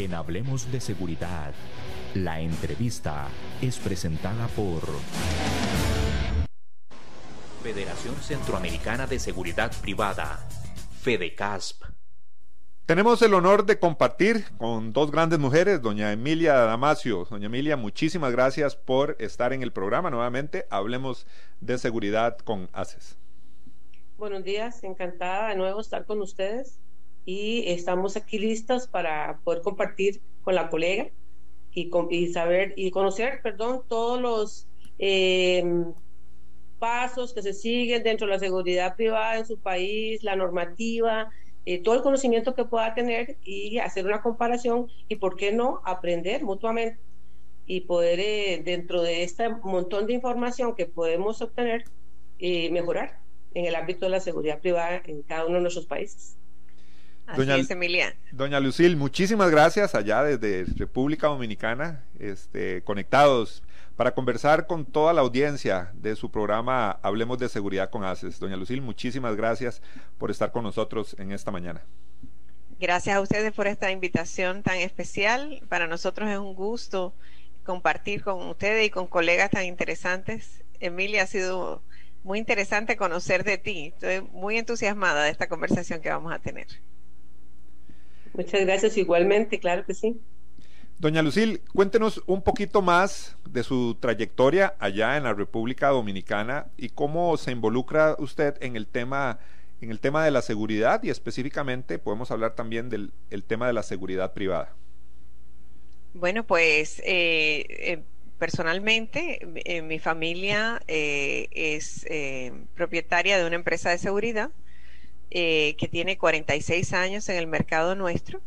En Hablemos de Seguridad, la entrevista es presentada por Federación Centroamericana de Seguridad Privada, FEDECASP. Tenemos el honor de compartir con dos grandes mujeres, doña Emilia Damasio. Doña Emilia, muchísimas gracias por estar en el programa nuevamente. Hablemos de seguridad con ACES. Buenos días, encantada de nuevo estar con ustedes y estamos aquí listos para poder compartir con la colega y, saber y conocer, perdón, todos los eh, pasos que se siguen dentro de la seguridad privada en su país, la normativa, eh, todo el conocimiento que pueda tener y hacer una comparación y, ¿por qué no?, aprender mutuamente y poder, eh, dentro de este montón de información que podemos obtener, mejorar en el ámbito de la seguridad privada en cada uno de nuestros países doña, Emilia. Doña Lucil, muchísimas gracias allá desde República Dominicana, este, conectados para conversar con toda la audiencia de su programa Hablemos de Seguridad con ACES. Doña Lucil, muchísimas gracias por estar con nosotros en esta mañana. Gracias a ustedes por esta invitación tan especial. Para nosotros es un gusto compartir con ustedes y con colegas tan interesantes. Emilia, ha sido muy interesante conocer de ti. Estoy muy entusiasmada de esta conversación que vamos a tener. Muchas gracias igualmente, claro que sí. Doña Lucil, cuéntenos un poquito más de su trayectoria allá en la República Dominicana y cómo se involucra usted en el tema en el tema de la seguridad y específicamente podemos hablar también del tema de la seguridad privada. Bueno, pues eh, eh, personalmente eh, mi familia es propietaria de una empresa de seguridad eh, que tiene 46 años en el mercado nuestro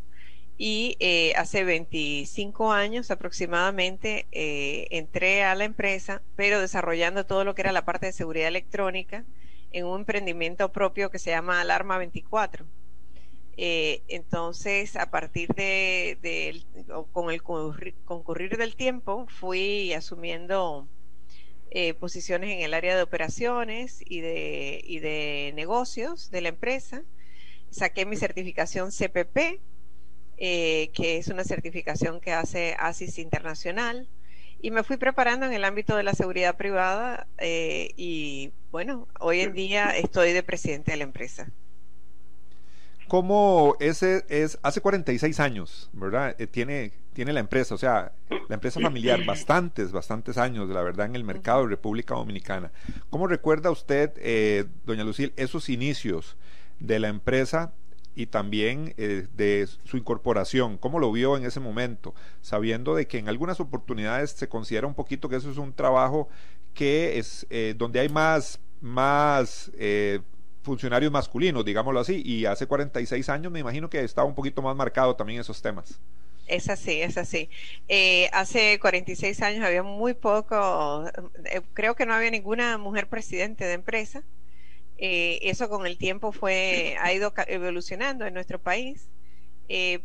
y eh, hace 25 años aproximadamente eh, entré a la empresa, pero desarrollando todo lo que era la parte de seguridad electrónica en un emprendimiento propio que se llama Alarma 24. entonces, a partir de, con el concurrir del tiempo, fui asumiendo eh, posiciones en el área de operaciones y de, y de negocios de la empresa. Saqué mi certificación CPP, eh, que es una certificación que hace ASIS Internacional, y me fui preparando en el ámbito de la seguridad privada eh, y bueno, hoy en día estoy de presidente de la empresa. ¿Cómo ese es, hace 46 años, ¿verdad? tiene tiene la empresa, o sea, la empresa familiar, bastantes, bastantes años, la verdad, en el mercado de República Dominicana. ¿Cómo recuerda usted, eh, doña Lucil, esos inicios de la empresa y también eh, de su incorporación? ¿Cómo lo vio en ese momento? Sabiendo de que en algunas oportunidades se considera un poquito que eso es un trabajo que es eh, donde hay más, más funcionarios masculinos, digámoslo así, y hace 46 años me imagino que estaba un poquito más marcado también esos temas. Es así, es así. Eh, hace 46 años había muy poco, eh, creo que no había ninguna mujer presidente de empresa. Eh, eso con el tiempo fue ha ido evolucionando en nuestro país,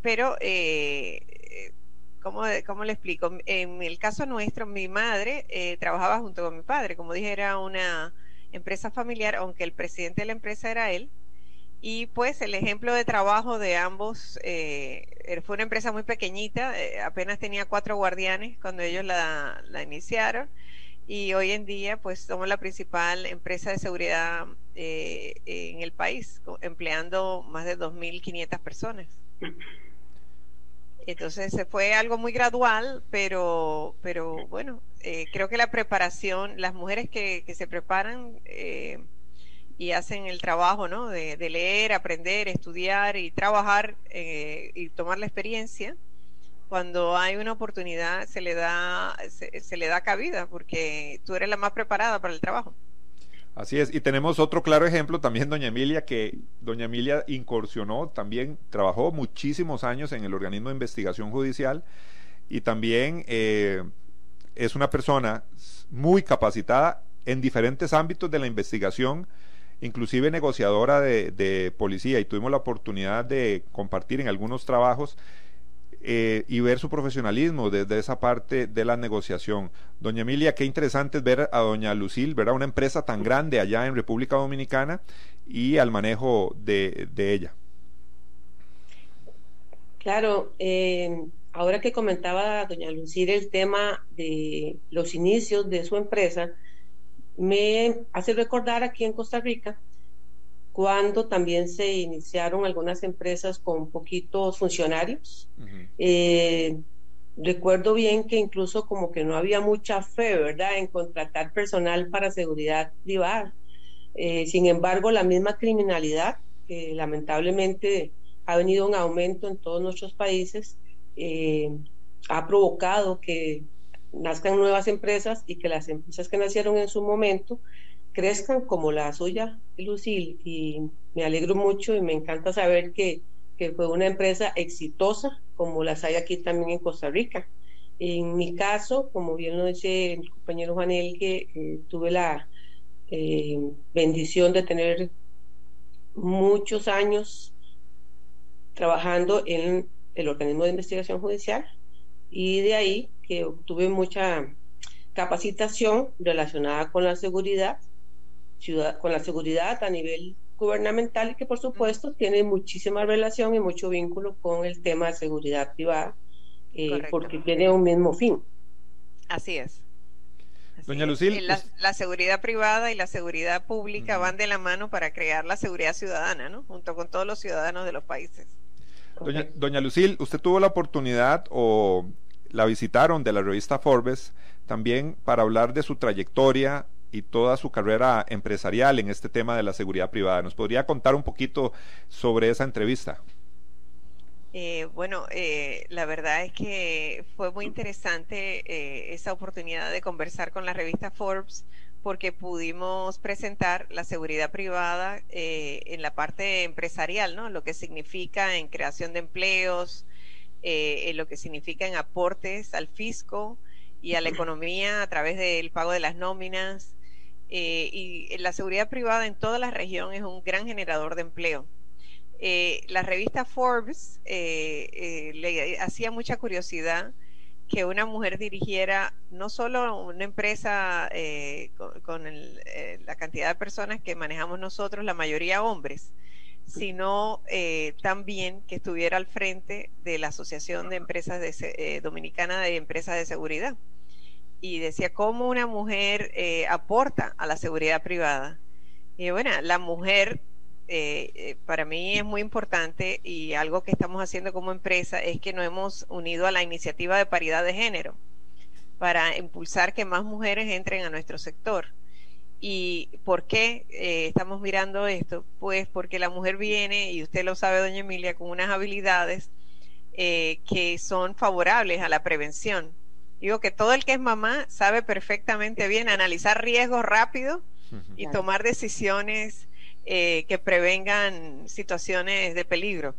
pero ¿cómo, ¿cómo, le explico? En el caso nuestro, mi madre trabajaba junto con mi padre, como dije, era una empresa familiar, aunque el presidente de la empresa era él. Y pues el ejemplo de trabajo de ambos eh, fue una empresa muy pequeñita, eh, apenas tenía cuatro guardianes cuando ellos la, iniciaron y hoy en día pues somos la principal empresa de seguridad eh, en el país, empleando más de 2.500 personas. Entonces fue algo muy gradual, pero, pero bueno, creo que la preparación, las mujeres que, que se preparan y hacen el trabajo, ¿no? De, leer, aprender, estudiar y trabajar eh, y tomar la experiencia. Cuando hay una oportunidad se le da se, le da cabida porque tú eres la más preparada para el trabajo. Así es, y tenemos otro claro ejemplo también, doña Emilia, que doña Emilia incursionó, también trabajó muchísimos años en el organismo de investigación judicial y también eh, es una persona muy capacitada en diferentes ámbitos de la investigación inclusive negociadora de, policía, y tuvimos la oportunidad de compartir en algunos trabajos eh, y ver su profesionalismo desde esa parte de la negociación. Doña Emilia, qué interesante es ver a doña Lucil, ¿verdad? Una empresa tan grande allá en República Dominicana y al manejo de, ella. Claro, eh, ahora que comentaba doña Lucía el tema de los inicios de su empresa, me hace recordar aquí en Costa Rica cuando también se iniciaron algunas empresas con poquitos funcionarios. Eh, recuerdo bien que incluso como que no había mucha fe, ¿verdad?, en contratar personal para seguridad privada. Eh, sin embargo, la misma criminalidad, que lamentablemente ha venido en aumento en todos nuestros países, eh, ha provocado que nazcan nuevas empresas y que las empresas que nacieron en su momento crezcan como la suya, Lucil. Y me alegro mucho y me encanta saber que, que fue una empresa exitosa como las hay aquí también en Costa Rica. En mi caso, como bien lo dice el compañero Juanel, que eh, tuve la eh, bendición de tener muchos años trabajando en el organismo de investigación judicial y de ahí que obtuve mucha capacitación relacionada con la seguridad, con la seguridad a nivel gubernamental y que por supuesto tiene muchísima relación y mucho vínculo con el tema de seguridad privada, eh, porque tiene un mismo fin. Así es. Doña Lucil. La, seguridad privada y la seguridad pública van de la mano para crear la seguridad ciudadana, ¿no? Junto con todos los ciudadanos de los países. Doña, Doña Lucil, usted tuvo la oportunidad o la visitaron de la revista Forbes también para hablar de su trayectoria y toda su carrera empresarial en este tema de la seguridad privada. ¿Nos podría contar un poquito sobre esa entrevista? Eh, bueno, eh, la verdad es que fue muy interesante eh, esa oportunidad de conversar con la revista Forbes porque pudimos presentar la seguridad privada en la parte empresarial, ¿no? Lo que significa en creación de empleos, en lo que significa en aportes al fisco y a la economía a través del pago de las nóminas. Y la seguridad privada en toda la región es un gran generador de empleo. Eh, la revista Forbes eh, eh, le hacía mucha curiosidad que una mujer dirigiera no solo una empresa con, la cantidad de personas que manejamos nosotros, la mayoría hombres, sino también que estuviera al frente de la Asociación de Empresas de, Dominicana de Empresas de Seguridad. Y decía cómo una mujer aporta a la seguridad privada. Y bueno, la mujer eh, eh, para mí es muy importante y algo que estamos haciendo como empresa es que nos hemos unido a la iniciativa de paridad de género para impulsar que más mujeres entren a nuestro sector. ¿Y por qué eh, estamos mirando esto? Pues porque la mujer viene, y usted lo sabe, doña Emilia, con unas habilidades que son favorables a la prevención. Digo que todo el que es mamá sabe perfectamente bien analizar riesgos rápido y tomar decisiones eh, que prevengan situaciones de peligro.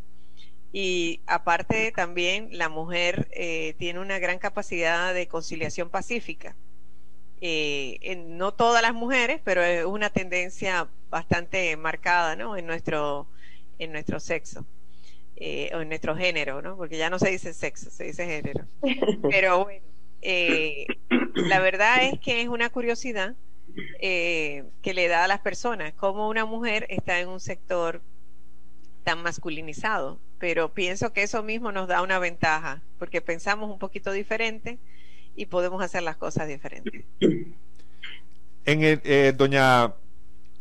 Y aparte también la mujer eh, tiene una gran capacidad de conciliación pacífica. Eh, no todas las mujeres, pero es una tendencia bastante marcada ¿no? en, nuestro, en nuestro sexo. o en nuestro género, ¿no? Porque ya no se dice sexo, se dice género. Pero bueno, la verdad es que es una curiosidad eh, que le da a las personas, como una mujer está en un sector tan masculinizado, pero pienso que eso mismo nos da una ventaja, porque pensamos un poquito diferente y podemos hacer las cosas diferentes. En eh, doña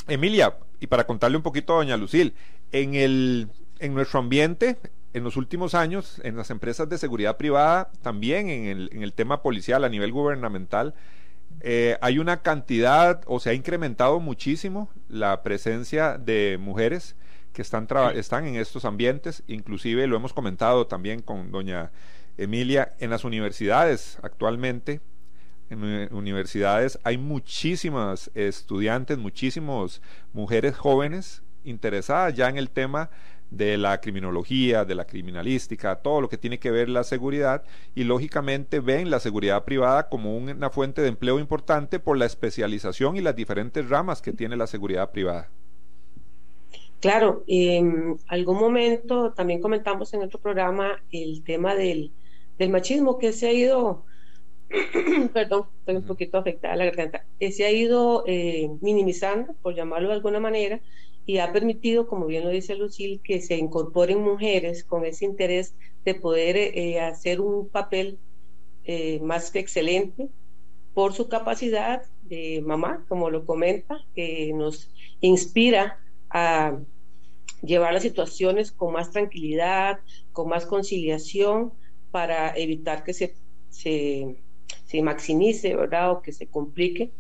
Emilia, y para contarle un poquito a doña Lucil, en, el, en nuestro ambiente, en los últimos años, en las empresas de seguridad privada, también en el, en el tema policial a nivel gubernamental, eh, hay una cantidad, o se ha incrementado muchísimo la presencia de mujeres que están, están en estos ambientes, inclusive lo hemos comentado también con doña Emilia, en las universidades actualmente, en universidades hay muchísimas estudiantes, muchísimas mujeres jóvenes interesadas ya en el tema de la criminología, de la criminalística, todo lo que tiene que ver la seguridad y lógicamente ven la seguridad privada como una fuente de empleo importante por la especialización y las diferentes ramas que tiene la seguridad privada. Claro, en algún momento también comentamos en otro programa el tema del, machismo que se ha ido, perdón, estoy un poquito afectada la garganta, que se ha ido eh, minimizando, por llamarlo de alguna manera, y ha permitido, como bien lo dice Lucille, que se incorporen mujeres con ese interés de poder eh, hacer un papel eh, más que excelente por su capacidad de mamá, como lo comenta, que nos inspira a llevar las situaciones con más tranquilidad, con más conciliación, para evitar que se, se, maximice, ¿verdad? O que se complique.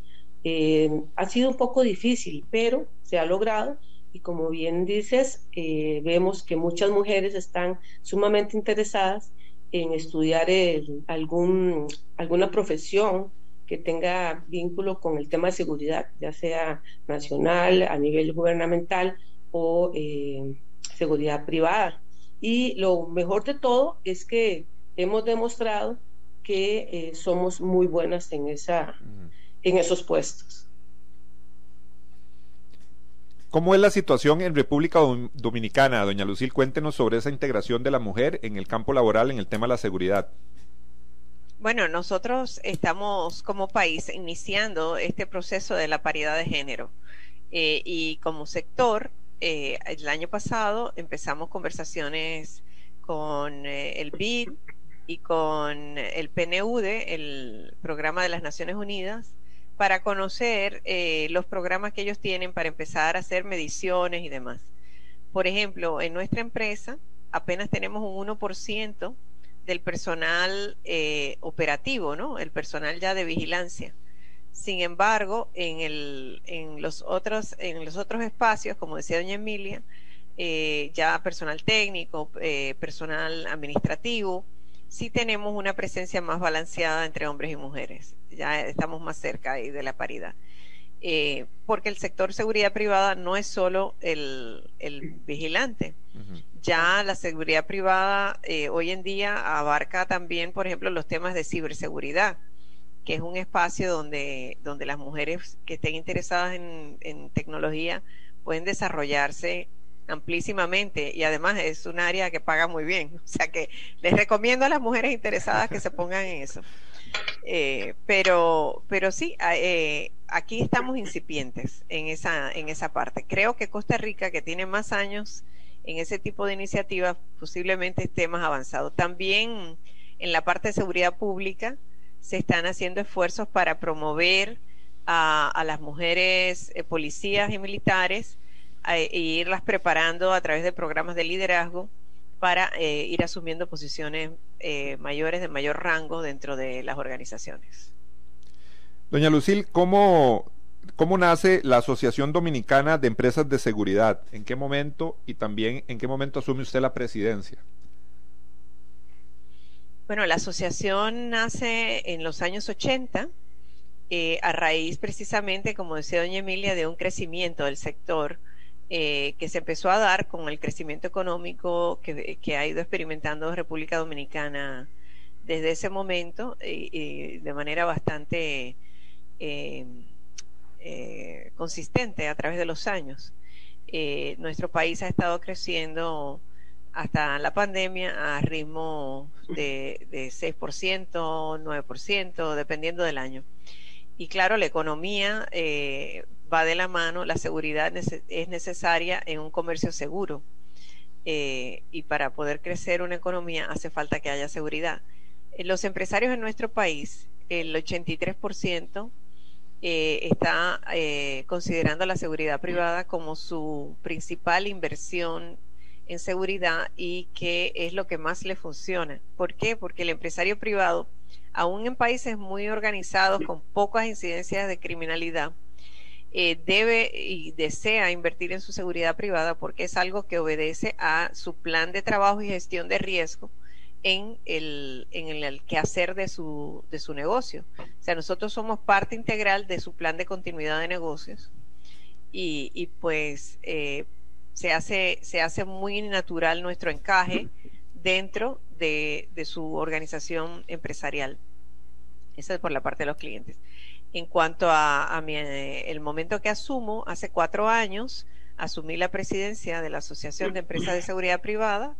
Eh, ha sido un poco difícil, pero se ha logrado y como bien dices, eh, vemos que muchas mujeres están sumamente interesadas en estudiar algún, alguna profesión que tenga vínculo con el tema de seguridad, ya sea nacional, a nivel gubernamental o eh, seguridad privada. Y lo mejor de todo es que hemos demostrado que eh, somos muy buenas en, esa, en esos puestos. ¿Cómo es la situación en República Dominicana, doña Lucil? Cuéntenos sobre esa integración de la mujer en el campo laboral en el tema de la seguridad. Bueno, nosotros estamos como país iniciando este proceso de la paridad de género eh, y como sector, eh, el año pasado empezamos conversaciones con eh, el BID y con el PNUD, el Programa de las Naciones Unidas, para conocer eh, los programas que ellos tienen para empezar a hacer mediciones y demás. Por ejemplo, en nuestra empresa apenas tenemos un 1% del personal eh, operativo, ¿no? El personal ya de vigilancia. Sin embargo, en, los, otros, espacios, como decía doña Emilia, eh, ya personal técnico, personal administrativo, sí tenemos una presencia más balanceada entre hombres y mujeres. Ya estamos más cerca ahí de la paridad. Eh, porque el sector seguridad privada no es solo el, vigilante. Ya la seguridad privada eh, hoy en día abarca también, por ejemplo, los temas de ciberseguridad, que es un espacio donde, donde las mujeres que estén interesadas en, en tecnología pueden desarrollarse amplísimamente y además es un área que paga muy bien. O sea que les recomiendo a las mujeres interesadas que se pongan en eso. Eh, pero, pero sí, eh, aquí estamos incipientes en esa, en esa parte. Creo que Costa Rica, que tiene más años en ese tipo de iniciativas, posiblemente esté más avanzado. También en la parte de seguridad pública se están haciendo esfuerzos para promover a, las mujeres eh, policías y militares e irlas preparando a través de programas de liderazgo para eh, ir asumiendo posiciones eh, mayores de mayor rango dentro de las organizaciones. Doña Lucil, ¿cómo, ¿cómo nace la Asociación Dominicana de Empresas de Seguridad? ¿En qué momento y también en qué momento asume usted la presidencia? Bueno, la asociación nace en los años 80 eh, a raíz precisamente, como decía doña Emilia, de un crecimiento del sector eh, que se empezó a dar con el crecimiento económico que, ha ido experimentando República Dominicana desde ese momento y, de manera bastante eh, eh, consistente a través de los años. nuestro país ha estado creciendo hasta la pandemia a ritmo de, de 6%, 9%, dependiendo del año. Y claro, la economía va de la mano, la seguridad es necesaria en un comercio seguro. Eh, y para poder crecer una economía hace falta que haya seguridad. Eh, los empresarios en nuestro país, el 83% eh, está considerando la seguridad privada como su principal inversión en seguridad y que es lo que más le funciona. ¿Por qué? Porque el empresario privado, aún en países muy organizados con pocas incidencias de criminalidad, eh, debe y desea invertir en su seguridad privada porque es algo que obedece a su plan de trabajo y gestión de riesgo en el, en el quehacer de su, de su negocio. O sea, nosotros somos parte integral de su plan de continuidad de negocios y, pues eh, se, hace, se hace muy natural nuestro encaje dentro de, de su organización empresarial. Esa es por la parte de los clientes. En cuanto a, eh, el momento que asumo, hace cuatro años, asumí la presidencia de la Asociación de Empresas de Seguridad Privada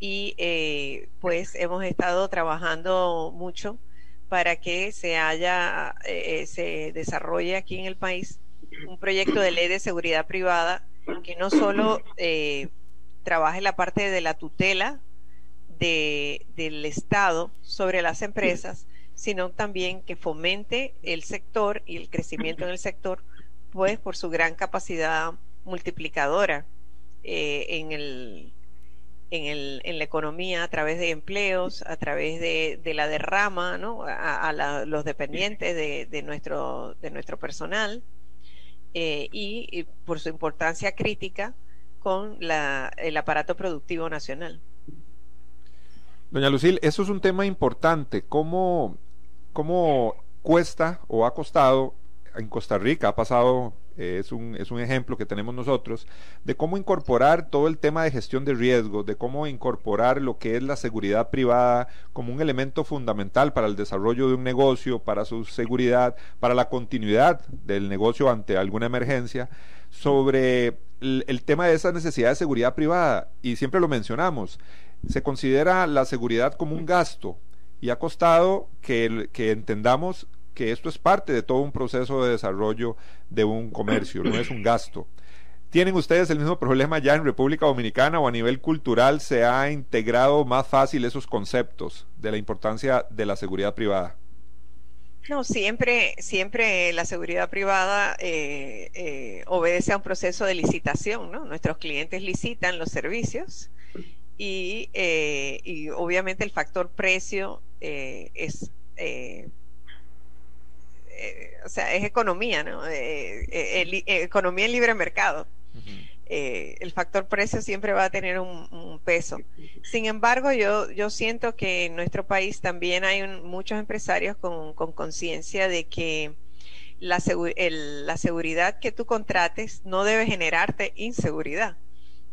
y eh, pues hemos estado trabajando mucho para que se haya, eh, se desarrolle aquí en el país un proyecto de ley de seguridad privada que no solo eh, trabaje la parte de la tutela de, del Estado sobre las empresas, sino también que fomente el sector y el crecimiento en el sector, pues por su gran capacidad multiplicadora eh, en, el, en, el, en la economía a través de empleos, a través de, de la derrama ¿no? a, los dependientes de, de, nuestro, de nuestro personal eh, y, por su importancia crítica con la, el aparato productivo nacional. Doña Lucil, eso es un tema importante. ¿Cómo, cómo cuesta o ha costado en Costa Rica, ha pasado eh, es, un, es un ejemplo que tenemos nosotros, de cómo incorporar todo el tema de gestión de riesgos, de cómo incorporar lo que es la seguridad privada como un elemento fundamental para el desarrollo de un negocio, para su seguridad, para la continuidad del negocio ante alguna emergencia, sobre el, tema de esa necesidad de seguridad privada. Y siempre lo mencionamos, se considera la seguridad como un gasto y ha costado que, entendamos que esto es parte de todo un proceso de desarrollo de un comercio, no es un gasto. ¿Tienen ustedes el mismo problema ya en República Dominicana o a nivel cultural se ha integrado más fácil esos conceptos de la importancia de la seguridad privada? No, siempre, siempre la seguridad privada eh, eh, obedece a un proceso de licitación, ¿no? Nuestros clientes licitan los servicios y, eh, y obviamente el factor precio es eh, o sea, es economía, ¿no? Eh, eh, economía en libre mercado. el factor precio siempre va a tener un, peso. Sin embargo, yo, yo siento que en nuestro país también hay muchos empresarios con conciencia de que la, la seguridad que tú contrates no debe generarte inseguridad.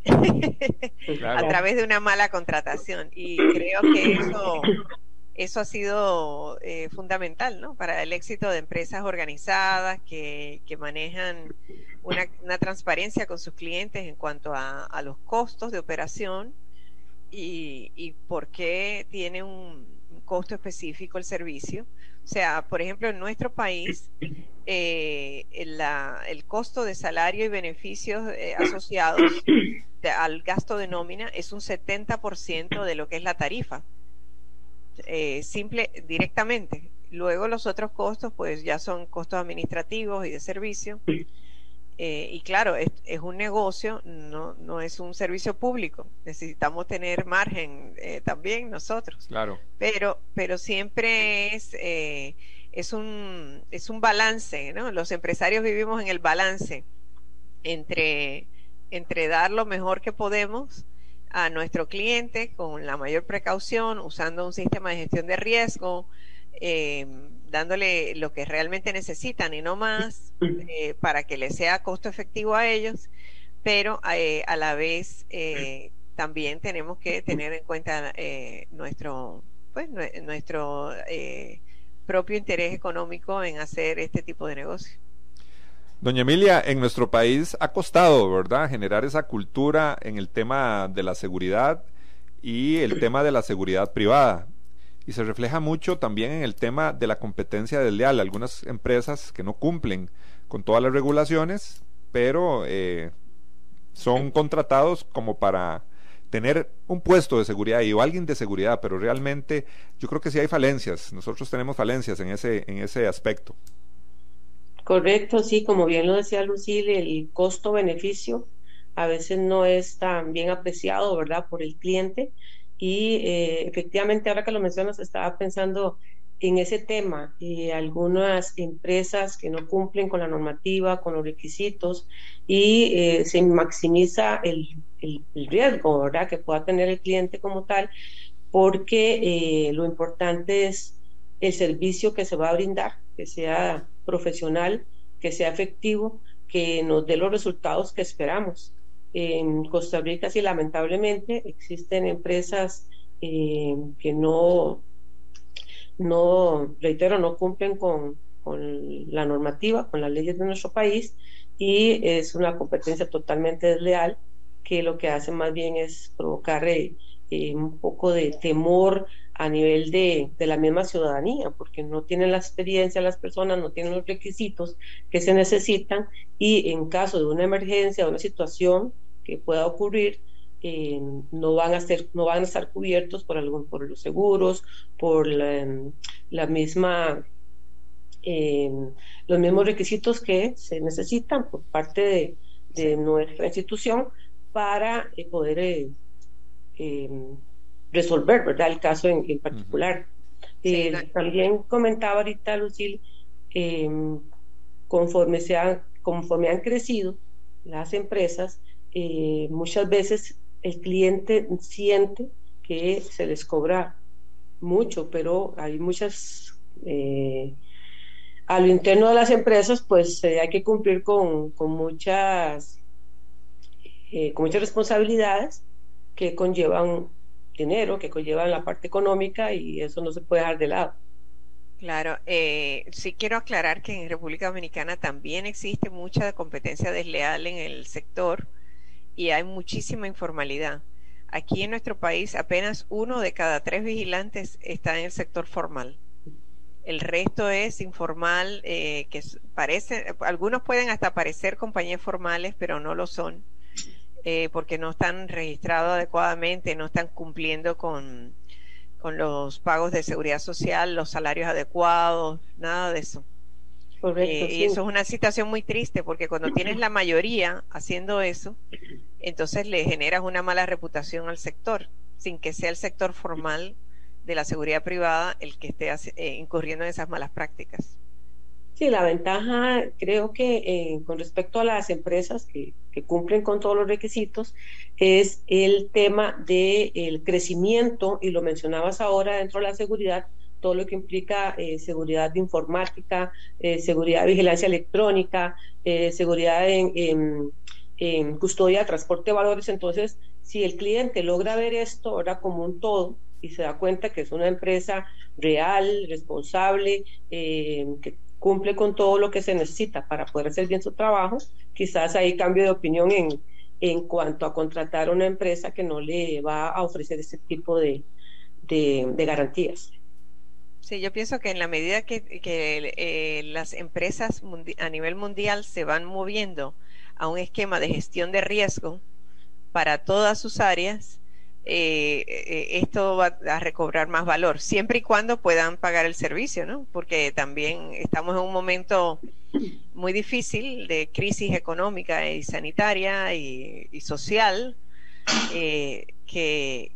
a través de una mala contratación. Y creo que eso eso ha sido eh, fundamental ¿no? para el éxito de empresas organizadas que, manejan una, transparencia con sus clientes en cuanto a, los costos de operación y, por qué tiene un, costo específico el servicio. O sea, por ejemplo, en nuestro país, eh, el costo de salario y beneficios eh, asociados al gasto de nómina es un 70% de lo que es la tarifa. Eh, simple directamente. Luego los otros costos, pues ya son costos administrativos y de servicio. Eh, y claro, es, un negocio, no, no es un servicio público. Necesitamos tener margen eh, también nosotros. Claro. Pero, pero siempre es, es, un, es un balance, ¿no? Los empresarios vivimos en el balance entre, entre dar lo mejor que podemos a nuestro cliente con la mayor precaución, usando un sistema de gestión de riesgo, eh, dándole lo que realmente necesitan y no más, eh, para que les sea costo efectivo a ellos, pero eh, a la vez también tenemos que tener en cuenta nuestro, pues, nuestro propio interés económico en hacer este tipo de negocio. Doña Emilia, en nuestro país ha costado, ¿verdad?, generar esa cultura en el tema de la seguridad y el tema de la seguridad privada. Y se refleja mucho también en el tema de la competencia desleal. Algunas empresas que no cumplen con todas las regulaciones, pero eh, son contratados como para tener un puesto de seguridad y o alguien de seguridad, pero realmente yo creo que sí hay falencias. Nosotros tenemos falencias en ese, en ese aspecto. Correcto, sí, como bien lo decía Lucille, el costo-beneficio a veces no es tan bien apreciado, ¿verdad?, por el cliente. Y eh, efectivamente, ahora que lo mencionas, estaba pensando en ese tema. y algunas empresas que no cumplen con la normativa, con los requisitos, y eh, se maximiza el, riesgo, ¿verdad?, que pueda tener el cliente como tal, porque eh, lo importante es el servicio que se va a brindar, que sea profesional, que sea efectivo, que nos dé los resultados que esperamos. En Costa Rica, sí, lamentablemente, existen empresas eh, que no, no, reitero, no cumplen con, con la normativa, con las leyes de nuestro país y es una competencia totalmente desleal que lo que hace más bien es provocar eh, eh, un poco de temor a nivel de, de, la misma ciudadanía, porque no tienen la experiencia las personas, no tienen los requisitos que se necesitan y en caso de una emergencia, de una situación que pueda ocurrir, eh, no van a ser, no van a estar cubiertos por algún, por los seguros, por la, la misma eh, los mismos requisitos que se necesitan por parte de, de nuestra institución para eh, poder resolver ¿verdad? el caso en, en particular. también comentaba ahorita, Lucil, conforme, se han, conforme han crecido las empresas, muchas veces el cliente siente que se les cobra mucho, pero hay muchas a lo interno de las empresas, pues eh, hay que cumplir con, con muchas, eh, con muchas responsabilidades que conllevan dinero, que conllevan la parte económica y eso no se puede dejar de lado. Claro, eh, sí quiero aclarar que en República Dominicana también existe mucha competencia desleal en el sector y hay muchísima informalidad. Aquí en nuestro país apenas uno de cada tres vigilantes está en el sector formal el resto es informal, eh, que parece, algunos pueden hasta parecer compañías formales, pero no lo son, eh, porque no están registrados adecuadamente, no están cumpliendo con, con los pagos de seguridad social, los salarios adecuados, nada de eso. Correcto, eh, Y eso es una situación muy triste, porque cuando tienes la mayoría haciendo eso, entonces le generas una mala reputación al sector, sin que sea el sector formal de la seguridad privada el que esté eh, incurriendo en esas malas prácticas. Sí, la ventaja creo que eh, con respecto a las empresas que, cumplen con todos los requisitos es el tema del crecimiento, y lo mencionabas ahora dentro de la seguridad, todo lo que implica eh, seguridad informática, seguridad de vigilancia electrónica, seguridad en, custodia, transporte de valores. Entonces, si el cliente logra ver esto ahora como un todo, y se da cuenta que es una empresa real, responsable, eh, que cumple con todo lo que se necesita para poder hacer bien su trabajo, quizás hay cambio de opinión en, en cuanto a contratar una empresa que no le va a ofrecer ese tipo de, de, garantías. Sí, yo pienso que en la medida que, que eh, las empresas a nivel mundial se van moviendo a un esquema de gestión de riesgo para todas sus áreas, eh, eh, esto va a recobrar más valor, siempre y cuando puedan pagar el servicio, ¿no? Porque también estamos en un momento muy difícil de crisis económica y sanitaria y, social eh, que,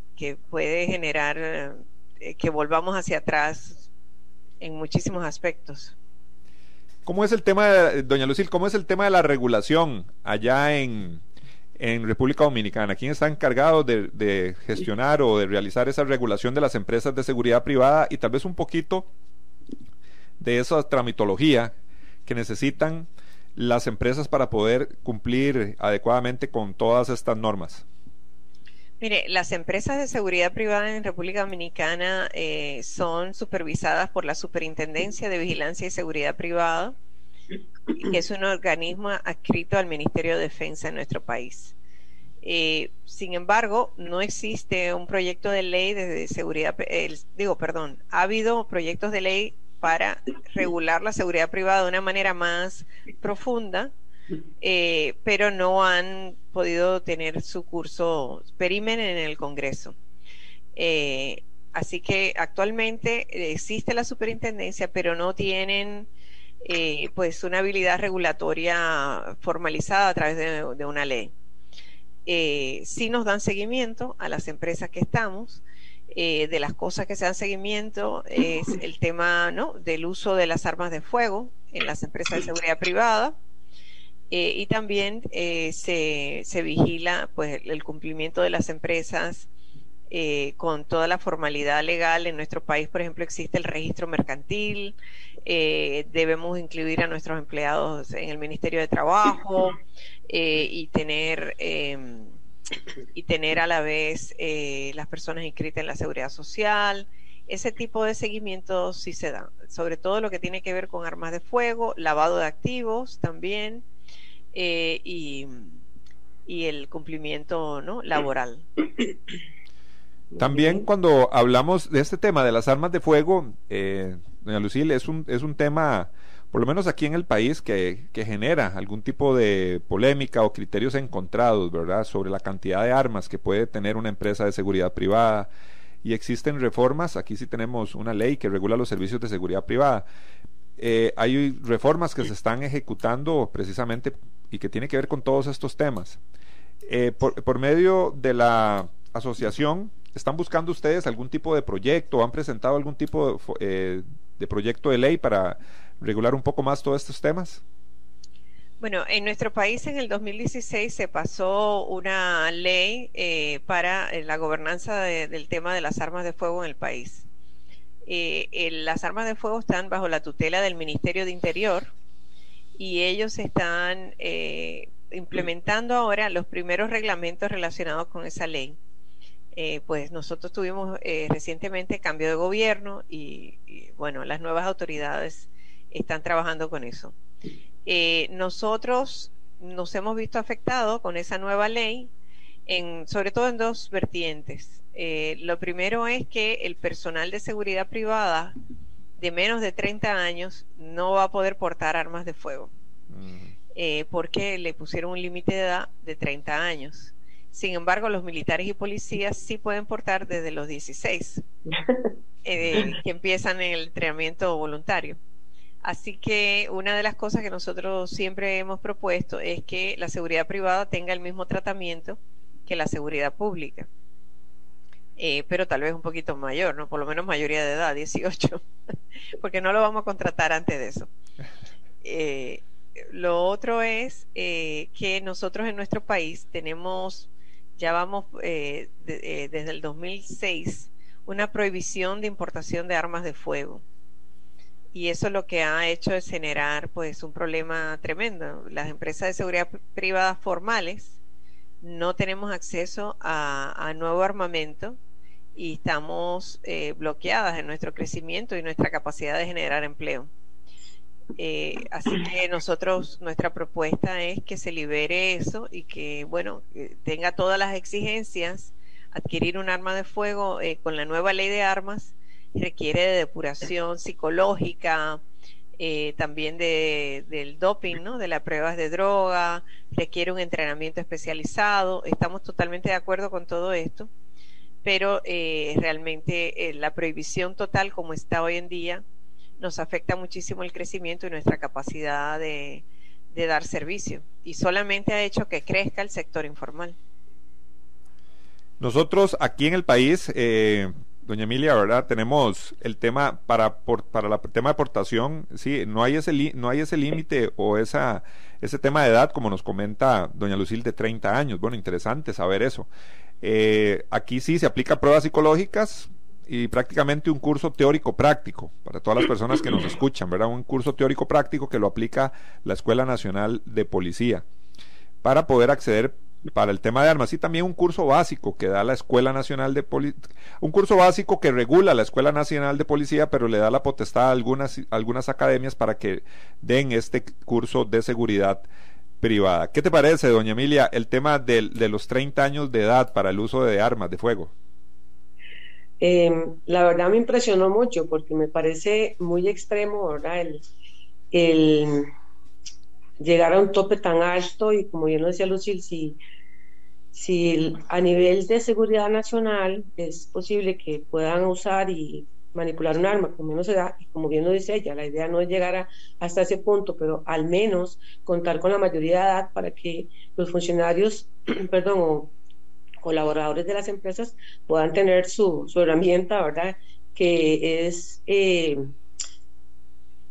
puede generar que volvamos hacia atrás en muchísimos aspectos. ¿Cómo es el tema, doña Lucil, cómo es el tema de la regulación allá en, en República Dominicana? ¿Quién está encargado de, gestionar o de realizar esa regulación de las empresas de seguridad privada y tal vez un poquito de esa tramitología que necesitan las empresas para poder cumplir adecuadamente con todas estas normas? Mire, las empresas de seguridad privada en República Dominicana eh, son supervisadas por la Superintendencia de Vigilancia y Seguridad Privada que es un organismo adscrito al Ministerio de Defensa en nuestro país. Eh, sin embargo, no existe un proyecto de ley de seguridad, digo, perdón, ha habido proyectos de ley para regular la seguridad privada de una manera más profunda, eh, pero no han podido tener su curso perimen en el Congreso. Eh, así que actualmente existe la superintendencia, pero no tienen eh, pues una habilidad regulatoria formalizada a través de, una ley. Eh, sí nos dan seguimiento a las empresas que estamos. Eh, de las cosas que se dan seguimiento es el tema ¿no? del uso de las armas de fuego en las empresas de seguridad privada y también se, se, vigila pues el cumplimiento de las empresas con toda la formalidad legal en nuestro país por ejemplo existe el registro mercantil eh, debemos incluir a nuestros empleados en el Ministerio de Trabajo eh, y tener em, y tener a la vez eh, las personas inscritas en la seguridad social. Ese tipo de seguimiento sí se da, sobre todo lo que tiene que ver con armas de fuego, lavado de activos también y, y, el cumplimiento ¿no? laboral. También cuando hablamos de este tema de las armas de fuego, eh, doña Lucille, es un, es un tema, por lo menos aquí en el país, que, que, genera algún tipo de polémica o criterios encontrados, ¿verdad?, sobre la cantidad de armas que puede tener una empresa de seguridad privada. Y existen reformas, aquí sí tenemos una ley que regula los servicios de seguridad privada. Eh, hay reformas que se están ejecutando precisamente y que tiene que ver con todos estos temas. Eh, por, por medio de la asociación ¿Están buscando ustedes algún tipo de proyecto? ¿Han presentado algún tipo de, eh, de proyecto de ley para regular un poco más todos estos temas? Bueno, en nuestro país en el 2016 se pasó una ley eh, para eh, la gobernanza de, del tema de las armas de fuego en el país. Las armas de fuego están bajo la tutela del Ministerio de Interior y ellos están eh, implementando ahora los primeros reglamentos relacionados con esa ley. Eh, pues nosotros tuvimos eh, recientemente cambio de gobierno y, y, bueno, las nuevas autoridades están trabajando con eso. Eh, nosotros nos hemos visto afectados con esa nueva ley, en, sobre todo en dos vertientes. Lo primero es que el personal de seguridad privada de menos de 30 años no va a poder portar armas de fuego, mm. porque le pusieron un límite de edad de 30 años. Sin embargo, los militares y policías sí pueden portar desde los 16, eh, que empiezan el entrenamiento voluntario. Así que una de las cosas que nosotros siempre hemos propuesto es que la seguridad privada tenga el mismo tratamiento que la seguridad pública. Eh, pero tal vez un poquito mayor, ¿no? Por lo menos mayoría de edad, 18, porque no lo vamos a contratar antes de eso. Eh, lo otro es eh, que nosotros en nuestro país tenemos ya vamos eh, eh, desde el 2006 una prohibición de importación de armas de fuego. Y eso lo que ha hecho es generar pues un problema tremendo. Las empresas de seguridad privada formales no tenemos acceso a, a nuevo armamento y estamos eh, bloqueadas en nuestro crecimiento y nuestra capacidad de generar empleo. Eh, así que nosotros, nuestra propuesta es que se libere eso y que, bueno, tenga todas las exigencias. Adquirir un arma de fuego eh, con la nueva ley de armas requiere de depuración psicológica, eh, también de, del doping, ¿no? De las pruebas de droga, requiere un entrenamiento especializado. Estamos totalmente de acuerdo con todo esto, pero eh, realmente eh, la prohibición total como está hoy en día nos afecta muchísimo el crecimiento y nuestra capacidad de, dar servicio y solamente ha hecho que crezca el sector informal. Nosotros aquí en el país, eh, doña Emilia, ¿verdad? Tenemos el tema para por, para el tema de aportación, sí, no hay ese li, no hay ese límite o esa ese tema de edad como nos comenta doña Lucil de 30 años. Bueno, interesante saber eso. Eh, aquí sí se aplica pruebas psicológicas, y prácticamente un curso teórico práctico para todas las personas que nos escuchan, ¿verdad? Un curso teórico práctico que lo aplica la Escuela Nacional de Policía para poder acceder para el tema de armas y también un curso básico que da la Escuela Nacional de Policía, un curso básico que regula la Escuela Nacional de Policía, pero le da la potestad a algunas, algunas academias para que den este curso de seguridad privada. ¿Qué te parece, doña Emilia, el tema de, de los 30 años de edad para el uso de armas de fuego? Eh, la verdad me impresionó mucho porque me parece muy extremo. El, llegar a un tope tan alto y como bien lo decía Lucil, si, si a nivel de seguridad nacional es posible que puedan usar y manipular un arma con menos edad, y como bien lo dice ella, la idea no es llegar a, hasta ese punto, pero al menos contar con la mayoría de edad para que los funcionarios, perdón, o colaboradores de las empresas puedan tener su, su herramienta, ¿verdad? Que es, eh,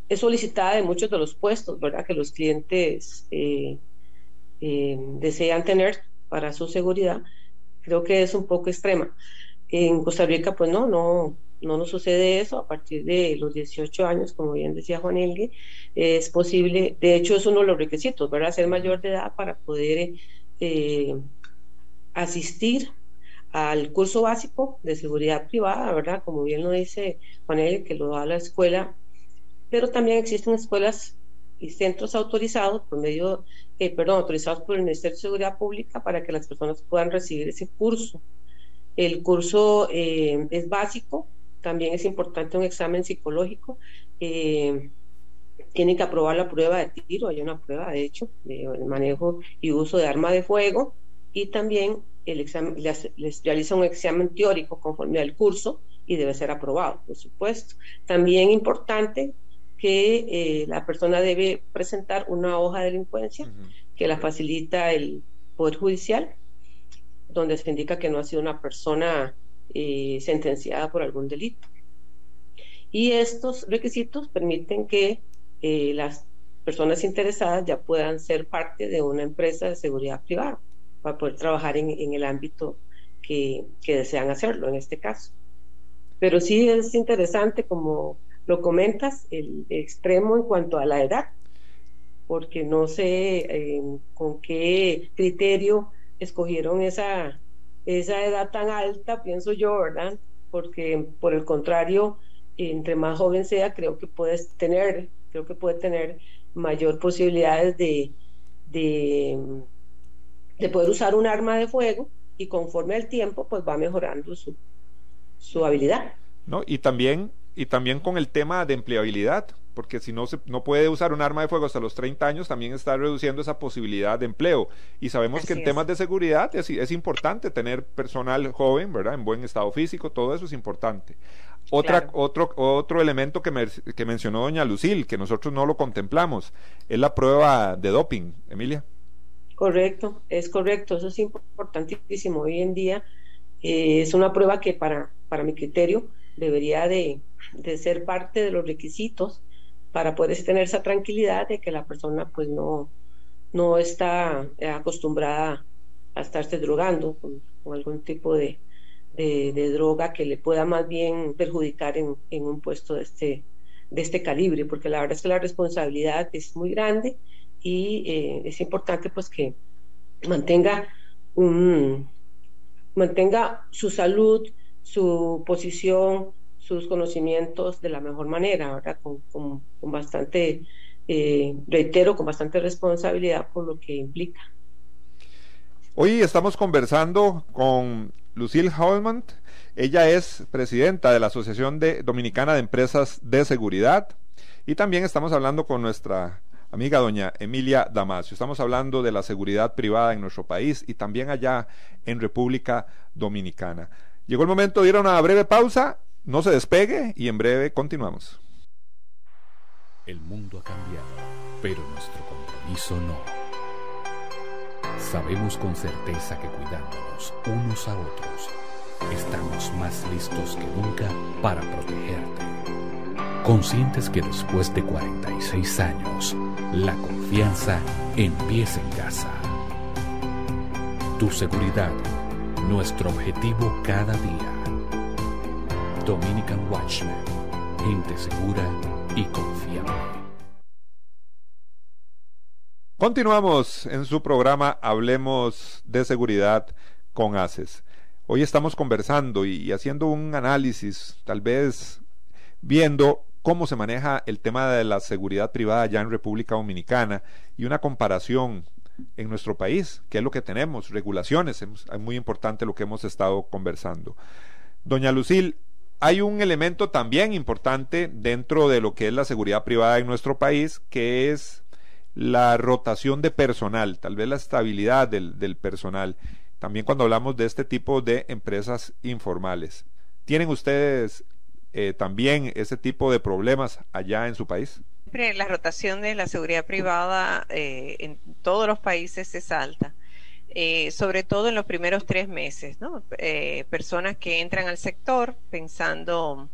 es solicitada de muchos de los puestos, ¿verdad? Que los clientes eh, eh, desean tener para su seguridad. Creo que es un poco extrema. En Costa Rica, pues no, no, no nos sucede eso. A partir de los 18 años, como bien decía Juan Elgue, es posible, de hecho es uno de los requisitos, ¿verdad? Ser mayor de edad para poder asistir al curso básico de seguridad privada, ¿verdad? Como bien lo dice Juanel, que lo da la escuela, pero también existen escuelas y centros autorizados por medio, eh, perdón, autorizados por el Ministerio de Seguridad Pública para que las personas puedan recibir ese curso. El curso eh, es básico, también es importante un examen psicológico. Eh, tienen que aprobar la prueba de tiro, hay una prueba de hecho de manejo y uso de arma de fuego y también el examen, les, les realiza un examen teórico conforme al curso y debe ser aprobado, por supuesto. También importante que eh, la persona debe presentar una hoja de delincuencia que la facilita el Poder Judicial, donde se indica que no ha sido una persona eh, sentenciada por algún delito. Y estos requisitos permiten que eh, las personas interesadas ya puedan ser parte de una empresa de seguridad privada para poder trabajar en, en el ámbito que, que, desean hacerlo en este caso. Pero sí es interesante, como lo comentas, el extremo en cuanto a la edad, porque no sé eh, con qué criterio escogieron esa, esa edad tan alta, pienso yo, ¿verdad? Porque por el contrario, entre más joven sea, creo que puedes tener creo que puede tener mayor posibilidades de, de, de poder usar un arma de fuego y conforme al tiempo pues va mejorando su, su habilidad. ¿No? Y también y también con el tema de empleabilidad, porque si no, se, no puede usar un arma de fuego hasta los 30 años, también está reduciendo esa posibilidad de empleo. Y sabemos Así que en es. temas de seguridad es, es, importante tener personal joven, ¿verdad? En buen estado físico, todo eso es importante. Otra, claro. otro, otro elemento que, me, que mencionó doña Lucil, que nosotros no lo contemplamos, es la prueba de doping, Emilia. Correcto, es correcto, eso es importantísimo. Hoy en día eh, es una prueba que para, para mi criterio debería de, de ser parte de los requisitos para poder tener esa tranquilidad de que la persona pues no, no está acostumbrada a estarse drogando con, con algún tipo de, de, de, droga que le pueda más bien perjudicar en, en, un puesto de este, de este calibre, porque la verdad es que la responsabilidad es muy grande y eh, es importante pues que mantenga un, mantenga su salud, su posición, sus conocimientos de la mejor manera, ¿verdad? Con, con, bastante, eh, reitero, con bastante responsabilidad por lo que implica. Hoy estamos conversando con Lucille Hallman. Ella es presidenta de la Asociación de Dominicana de Empresas de Seguridad y también estamos hablando con nuestra amiga doña Emilia Damasio. Estamos hablando de la seguridad privada en nuestro país y también allá en República Dominicana. Llegó el momento de ir a una breve pausa no se despegue y en breve continuamos. El mundo ha cambiado, pero nuestro compromiso no. Sabemos con certeza que cuidándonos unos a otros, estamos más listos que nunca para protegerte. Conscientes que después de 46 años, la confianza empieza en casa. Tu seguridad, nuestro objetivo cada día Dominican Watchman, gente segura y confiable. Continuamos en su programa Hablemos de Seguridad con ACES. Hoy estamos conversando y haciendo un análisis, tal vez viendo cómo se maneja el tema de la seguridad privada ya en República Dominicana y una comparación en nuestro país, qué es lo que tenemos, regulaciones, es muy importante lo que hemos estado conversando. Doña Lucil, hay un elemento también importante dentro de lo que es la seguridad privada en nuestro país, que es la rotación de personal, tal vez la estabilidad del, del personal. También cuando hablamos de este tipo de empresas informales. ¿Tienen ustedes eh, también ese tipo de problemas allá en su país? La rotación de la seguridad privada eh, en todos los países es alta. Eh, sobre todo en los primeros tres meses, ¿no? Personas que entran al sector pensando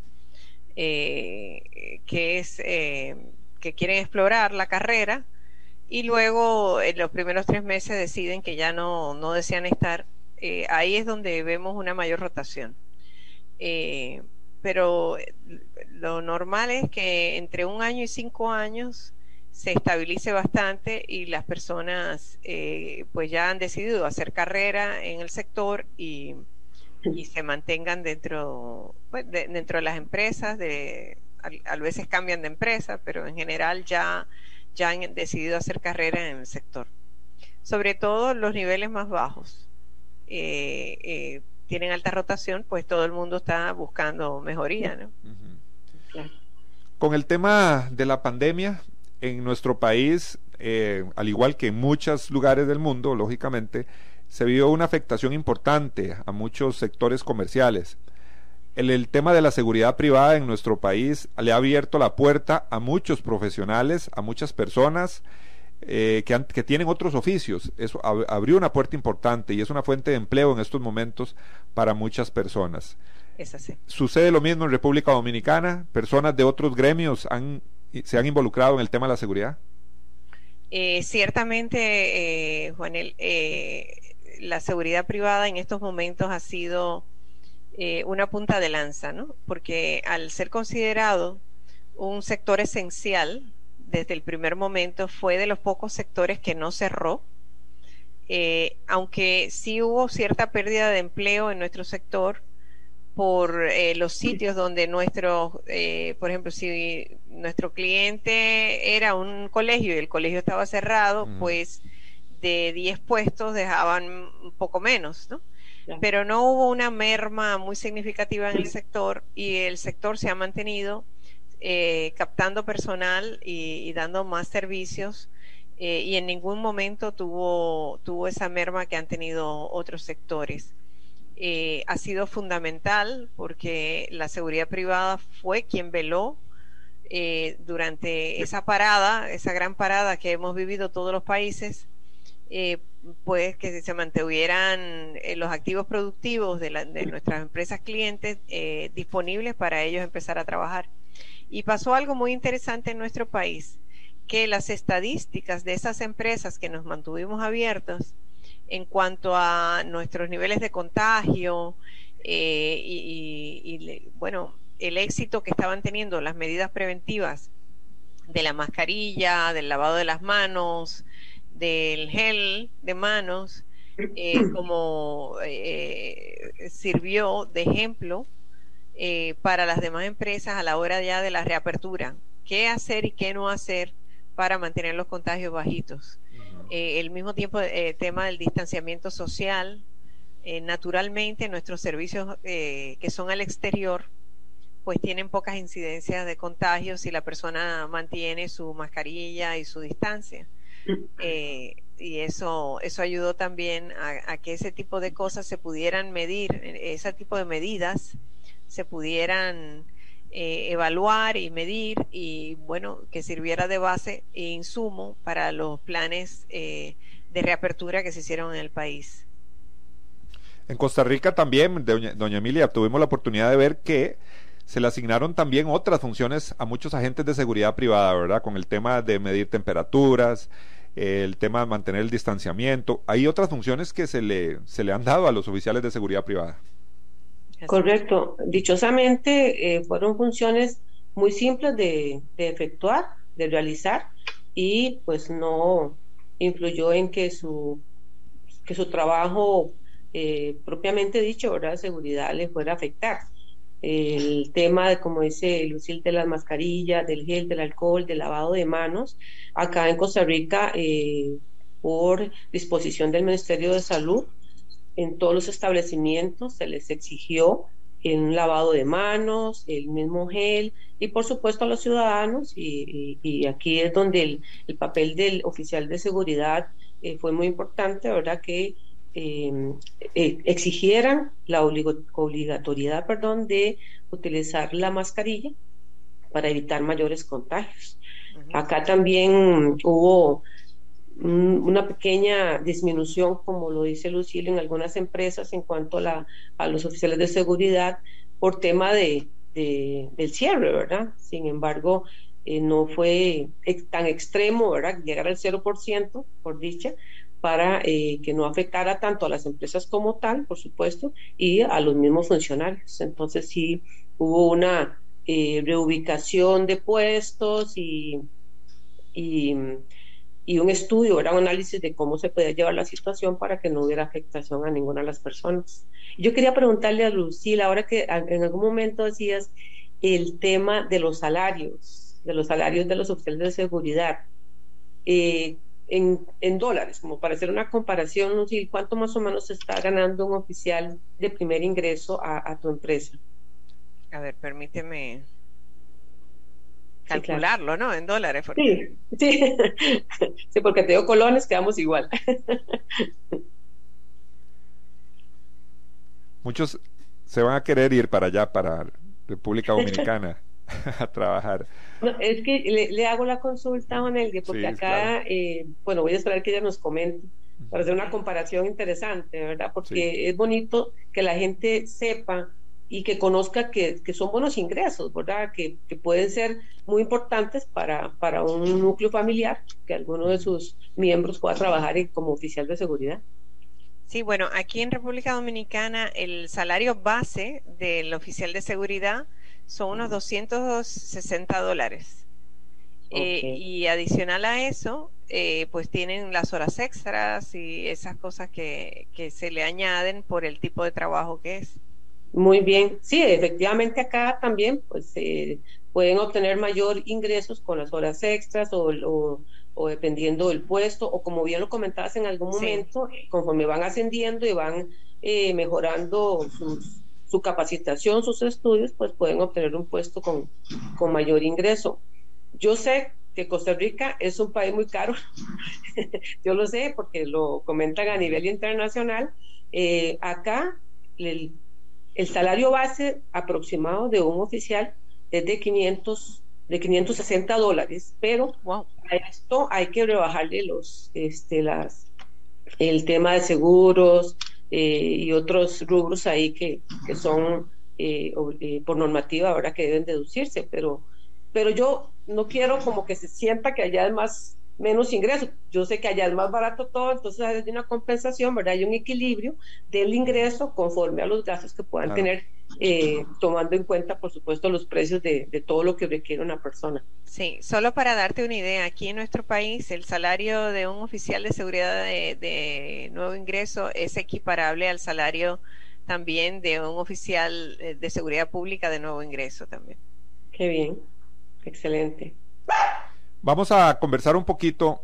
que es que quieren explorar la carrera y luego en los primeros tres meses deciden que ya no, no desean estar. Ahí es donde vemos una mayor rotación. Pero lo normal es que entre un año y cinco años se estabilice bastante y las personas eh, pues ya han decidido hacer carrera en el sector y, y se mantengan dentro pues, de, dentro de las empresas de a, veces cambian de empresa pero en general ya ya han decidido hacer carrera en el sector. Sobre todo los niveles más bajos. Eh, eh, tienen alta rotación, pues todo el mundo está buscando mejoría, ¿no? Con el tema de la pandemia, en nuestro país, eh, al igual que en muchos lugares del mundo, lógicamente, se vio una afectación importante a muchos sectores comerciales. El, tema de la seguridad privada en nuestro país le ha abierto la puerta a muchos profesionales, a muchas personas eh, que, que, tienen otros oficios. Eso abrió una puerta importante y es una fuente de empleo en estos momentos para muchas personas. Es así. Sucede lo mismo en República Dominicana. Personas de otros gremios han, se han involucrado en el tema de la seguridad. Eh, ciertamente, eh, Juanel, la seguridad privada en estos momentos ha sido una punta de lanza, ¿no? Porque al ser considerado un sector esencial, desde el primer momento fue de los pocos sectores que no cerró, eh, aunque sí hubo cierta pérdida de empleo en nuestro sector por eh, los sitios donde nuestro, por ejemplo, si nuestro cliente era un colegio y el colegio estaba cerrado, pues de 10 puestos dejaban un poco menos, ¿no? pero no hubo una merma muy significativa en el sector y el sector se ha mantenido eh, captando personal y, dando más servicios eh, y en ningún momento tuvo, tuvo esa merma que han tenido otros sectores. Eh, ha sido fundamental porque la seguridad privada fue quien veló durante esa parada, esa gran parada que hemos vivido todos los países, eh, pues que se mantuvieran eh, los activos productivos de, nuestras empresas clientes eh, disponibles para ellos empezar a trabajar. Y pasó algo muy interesante en nuestro país, que las estadísticas de esas empresas que nos mantuvimos abiertos en cuanto a nuestros niveles de contagio y, bueno, el éxito que estaban teniendo las medidas preventivas de la mascarilla, del lavado de las manos, del gel de manos eh, como eh, sirvió de ejemplo eh, para las demás empresas a la hora ya de la reapertura. ¿Qué hacer y qué no hacer para mantener los contagios bajitos? el mismo tiempo, el tema del distanciamiento social. naturalmente, nuestros servicios que son al exterior, pues tienen pocas incidencias de contagios si la persona mantiene su mascarilla y su distancia. Eh, y eso, eso ayudó también a, que ese tipo de cosas se pudieran medir, ese tipo de medidas se pudieran eh, evaluar y medir y bueno, que sirviera de base e insumo para los planes eh, de reapertura que se hicieron en el país. En Costa Rica también, doña, doña Emilia, tuvimos la oportunidad de ver que se le asignaron también otras funciones a muchos agentes de seguridad privada, ¿verdad? Con el tema de medir temperaturas, el tema de mantener el distanciamiento. Hay otras funciones que se le, se le han dado a los oficiales de seguridad privada. Correcto. Dichosamente eh, fueron funciones muy simples de, efectuar, de realizar y pues no influyó en que su, que su trabajo eh, propiamente dicho, ¿verdad?, seguridad le fuera a afectar el tema de, como dice Lucil, de las mascarillas, del gel, del alcohol, del lavado de manos. Acá en Costa Rica, eh, por disposición del Ministerio de Salud, en todos los establecimientos se les exigió un lavado de manos, el mismo gel y por supuesto a los ciudadanos y, aquí es donde el, papel del oficial de seguridad eh, fue muy importante, ¿verdad? Que Em, eh, exigieran la obligatoriedad perdón, de utilizar la mascarilla para evitar mayores contagios. Acá también hubo una pequeña disminución, como lo dice Lucille, en algunas empresas en cuanto a, a los oficiales de seguridad por tema de, del cierre, ¿verdad? Sin embargo, eh, no fue tan extremo, ¿verdad? Llegar al 0%, por dicha, para eh, que no afectara tanto a las empresas como tal, por supuesto, y a los mismos funcionarios. Entonces sí hubo una eh, reubicación de puestos y, un estudio, era un análisis de cómo se podía llevar la situación para que no hubiera afectación a ninguna de las personas. Yo quería preguntarle a Lucila, ahora que en algún momento decías el tema de los salarios, de los salarios de los oficiales de seguridad. Eh, en, en, dólares, como para hacer una comparación, sé, ¿cuánto más o menos está ganando un oficial de primer ingreso a, tu empresa? A ver, permíteme calcularlo, ¿no? En dólares. Sí, sí. sí, porque te digo colones, quedamos igual. Muchos se van a querer ir para allá, para República Dominicana. a trabajar. es que le, hago la consulta, Juan Elgue, porque acá, eh, bueno, voy a esperar que ella nos comente para hacer una comparación interesante, ¿verdad? Porque es bonito que la gente sepa y que conozca que, son buenos ingresos, ¿verdad? Que, pueden ser muy importantes para, para un núcleo familiar, que alguno de sus miembros pueda trabajar como oficial de seguridad. Sí, bueno, aquí en República Dominicana el salario base del oficial de seguridad son unos 260 dólares. Eh, y adicional a eso, eh, pues tienen las horas extras y esas cosas que, que se le añaden por el tipo de trabajo que es. Muy bien, sí, efectivamente acá también pues eh, pueden obtener mayor ingresos con las horas extras o, o, dependiendo del puesto o como bien lo comentabas en algún momento, conforme van ascendiendo y van mejorando sus, su capacitación, sus estudios, pues pueden obtener un puesto con, con mayor ingreso. Yo sé que Costa Rica es un país muy caro, yo lo sé porque lo comentan a nivel internacional. Eh, acá el, el, salario base aproximado de un oficial es de 500 de 560 dólares, pero a esto hay que rebajarle los, este, las, el tema de seguros, eh, y otros rubros ahí que, que son eh, eh, por normativa ahora que deben deducirse, pero, pero yo no quiero como que se sienta que allá es más menos ingresos. Yo sé que allá es más barato todo, entonces hay una compensación, ¿verdad? Hay un equilibrio del ingreso conforme a los gastos que puedan tener eh, tomando en cuenta, por supuesto, los precios de, todo lo que requiere una persona. Sí, solo para darte una idea, aquí en nuestro país el salario de un oficial de seguridad de, nuevo ingreso es equiparable al salario también de un oficial eh, de seguridad pública de nuevo ingreso también. Qué bien, excelente. Vamos a conversar un poquito.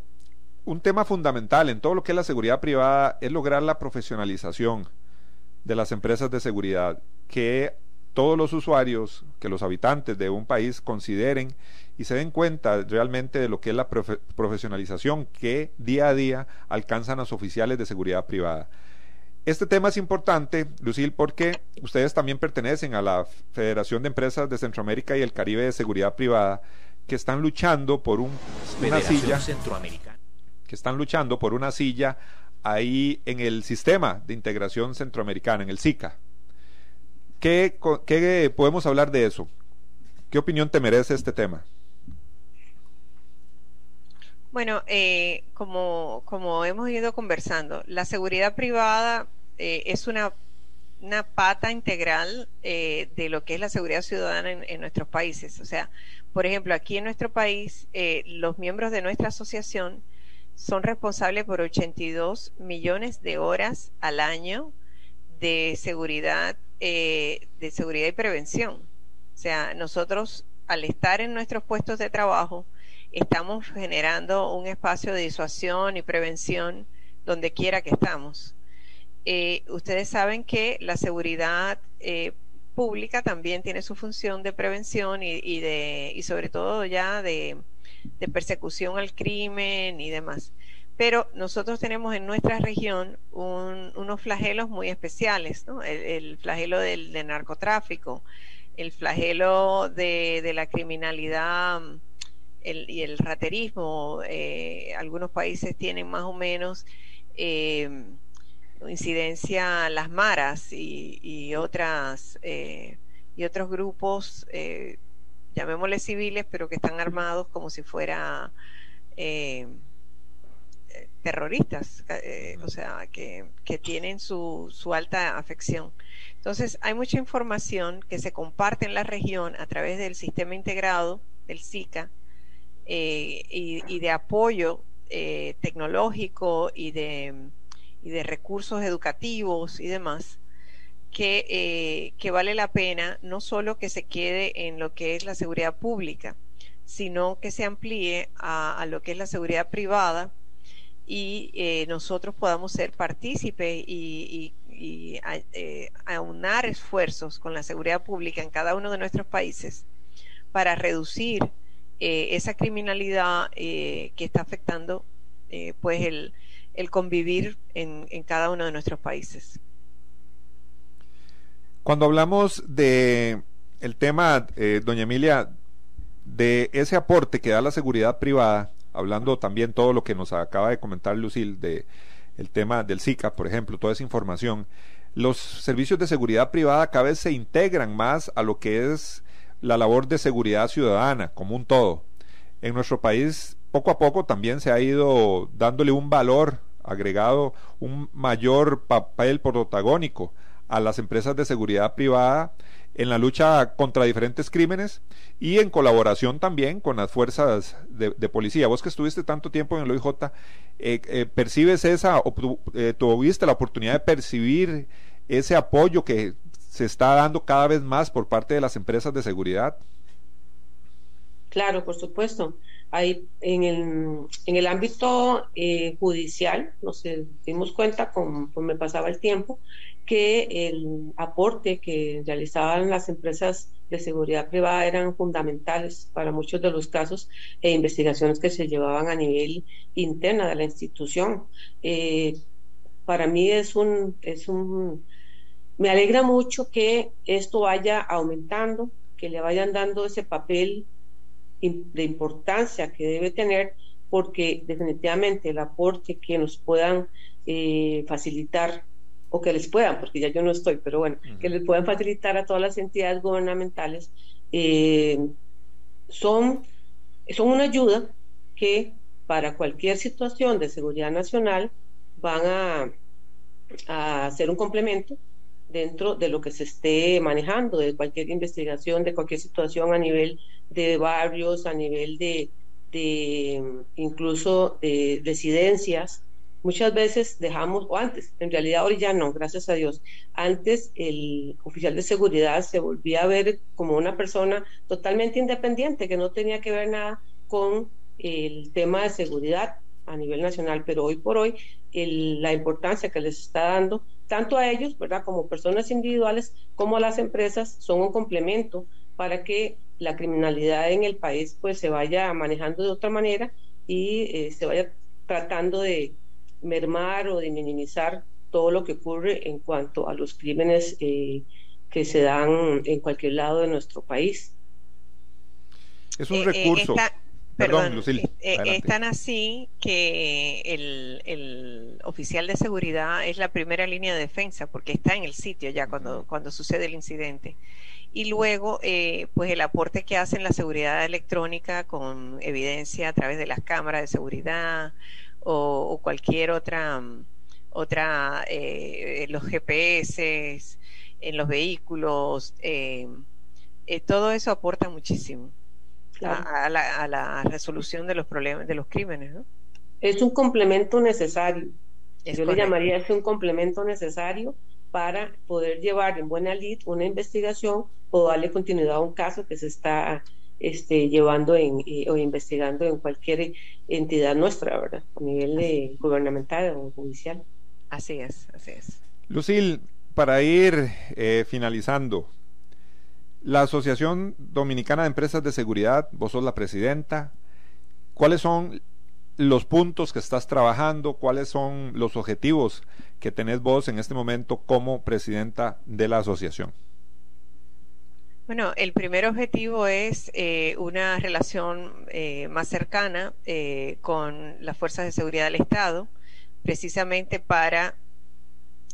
Un tema fundamental en todo lo que es la seguridad privada es lograr la profesionalización de las empresas de seguridad, que todos los usuarios, que los habitantes de un país consideren y se den cuenta realmente de lo que es la profesionalización que día a día alcanzan los oficiales de seguridad privada. Este tema es importante, Lucil, porque ustedes también pertenecen a la Federación de Empresas de Centroamérica y el Caribe de Seguridad Privada, que están luchando por un, una silla, que están luchando por una silla ahí en el sistema de integración centroamericana, en el SICA. ¿Qué, ¿Qué, podemos hablar de eso? ¿Qué opinión te merece este tema? Bueno, eh, como, como hemos ido conversando, la seguridad privada eh, es una, una pata integral eh, de lo que es la seguridad ciudadana en, nuestros países. O sea, por ejemplo, aquí en nuestro país, los miembros de nuestra asociación son responsables por 82 millones de horas al año de seguridad, eh, de seguridad y prevención. O sea, nosotros al estar en nuestros puestos de trabajo, estamos generando un espacio de disuasión y prevención donde quiera que estamos. Eh, ustedes saben que la seguridad eh, pública también tiene su función de prevención y, de, y sobre todo ya de, persecución al crimen y demás. Pero nosotros tenemos en nuestra región unos flagelos muy especiales, el, flagelo del, narcotráfico, el flagelo de, la criminalidad y el raterismo. Eh, algunos países tienen más o menos eh, incidencia las maras y, otras eh, y otros grupos llamémosle civiles, pero que están armados como si fuera eh, terroristas, eh, o sea, que, tienen su, su, alta afección. Entonces, hay mucha información que se comparte en la región a través del sistema integrado del SICA eh, y, de apoyo tecnológico y de, y de recursos educativos y demás eh, que, vale la pena no solo que se quede en lo que es la seguridad pública, sino que se amplíe a, lo que es la seguridad privada y nosotros podamos ser partícipes y, aunar esfuerzos con la seguridad pública en cada uno de nuestros países para reducir esa criminalidad que está afectando pues el, el convivir en, cada uno de nuestros países. Cuando hablamos de el tema, eh, doña Emilia, de ese aporte que da la seguridad privada, hablando también todo lo que nos acaba de comentar Lucil de el tema del SICA, por ejemplo, toda esa información, los servicios de seguridad privada cada vez se integran más a lo que es la labor de seguridad ciudadana como un todo. En nuestro país poco a poco también se ha ido dándole un valor agregado, un mayor papel protagónico a las empresas de seguridad privada en la lucha contra diferentes crímenes y en colaboración también con las fuerzas de, policía. Vos que estuviste tanto tiempo en el OIJ, eh, eh, ¿percibes esa, o eh, tuviste la oportunidad de percibir ese apoyo que se está dando cada vez más por parte de las empresas de seguridad? Claro, por supuesto. Hay, en, el, en el ámbito eh, judicial nos dimos cuenta, conforme pasaba el tiempo, que el aporte que realizaban las empresas de seguridad privada eran fundamentales para muchos de los casos e investigaciones que se llevaban a nivel interna de la institución. Eh, para mí es un, es un, me alegra mucho que esto vaya aumentando, que le vayan dando ese papel de importancia que debe tener porque definitivamente el aporte que nos puedan eh, facilitar o que les puedan, porque ya yo no estoy, pero bueno, que les puedan facilitar a todas las entidades gubernamentales, eh, son, son una ayuda que para cualquier situación de seguridad nacional van a, a ser un complemento dentro de lo que se esté manejando, de cualquier investigación, de cualquier situación a nivel de barrios, a nivel de, incluso de residencias. Muchas veces dejamos, o antes, en realidad hoy ya no, gracias a Dios. Antes el oficial de seguridad se volvía a ver como una persona totalmente independiente, que no tenía que ver nada con el tema de seguridad a nivel nacional, pero hoy por hoy la importancia que les está dando tanto a ellos, ¿verdad? Como personas individuales, como a las empresas, son un complemento para que la criminalidad en el país pues se vaya manejando de otra manera y eh, se vaya tratando de mermar o de minimizar todo lo que ocurre en cuanto a los crímenes eh, que se dan en cualquier lado de nuestro país. Es un eh, recurso. Perdón, eh, eh, es tan así que el, oficial de seguridad es la primera línea de defensa porque está en el sitio ya cuando, cuando sucede el incidente. Y luego, eh, pues el aporte que hacen la seguridad electrónica con evidencia a través de las cámaras de seguridad o, cualquier otra, otra los GPS en los vehículos, todo eso aporta muchísimo a, la, resolución de los problemas, de los crímenes. ¿no? Es un complemento necesario. Yo le llamaría es un complemento necesario para poder llevar en buena lid una investigación o darle continuidad a un caso que se está este, llevando en, eh, o investigando en cualquier entidad nuestra, ¿verdad? A nivel gubernamental o judicial. Así es, así es. Lucil, para ir eh, finalizando, la Asociación Dominicana de Empresas de Seguridad, vos sos la presidenta. ¿Cuáles son los puntos que estás trabajando? ¿Cuáles son los objetivos que tenés vos en este momento como presidenta de la asociación? Bueno, el primer objetivo es eh, una relación eh, más cercana eh, con las fuerzas de seguridad del Estado, precisamente para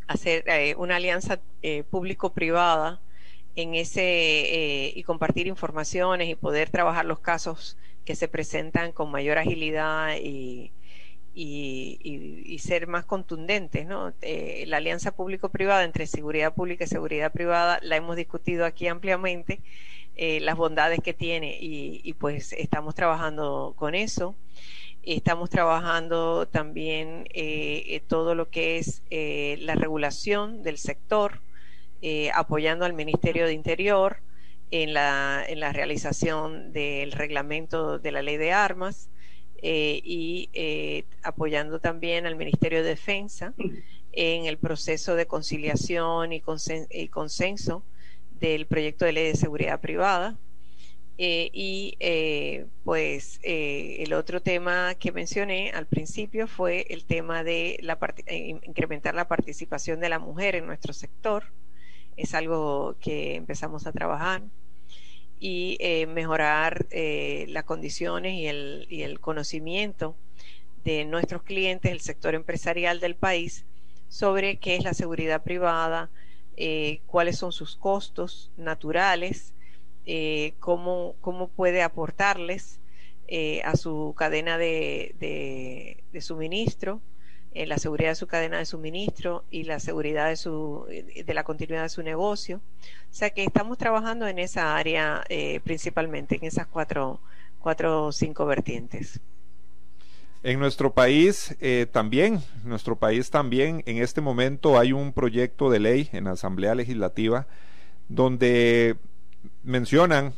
hacer una alianza público-privada en ese eh, y compartir informaciones y poder trabajar los casos que se presentan con mayor agilidad y, y, ser más contundentes. ¿no? Eh, la alianza público-privada entre seguridad pública y seguridad privada la hemos discutido aquí ampliamente, eh, las bondades que tiene y, pues estamos trabajando con eso. Estamos trabajando también todo lo que es la regulación del sector, eh, apoyando al Ministerio de Interior en la, realización del reglamento de la ley de armas, y apoyando también al Ministerio de Defensa en el proceso de conciliación y, consenso del proyecto de ley de seguridad privada. Eh, y eh, pues eh, el otro tema que mencioné al principio fue el tema de la incrementar la participación de la mujer en nuestro sector. Es algo que empezamos a trabajar y mejorar las condiciones y el, y el conocimiento de nuestros clientes, el sector empresarial del país, sobre qué es la seguridad privada, eh, cuáles son sus costos naturales, eh, cómo, cómo, puede aportarles eh, a su cadena de, de, suministro, la seguridad de su cadena de suministro y la seguridad de, su, de la continuidad de su negocio. O sea que estamos trabajando en esa área principalmente, en esas cuatro, cuatro o cinco vertientes. En nuestro país eh, también, nuestro país también, en este momento hay un proyecto de ley en la Asamblea Legislativa donde mencionan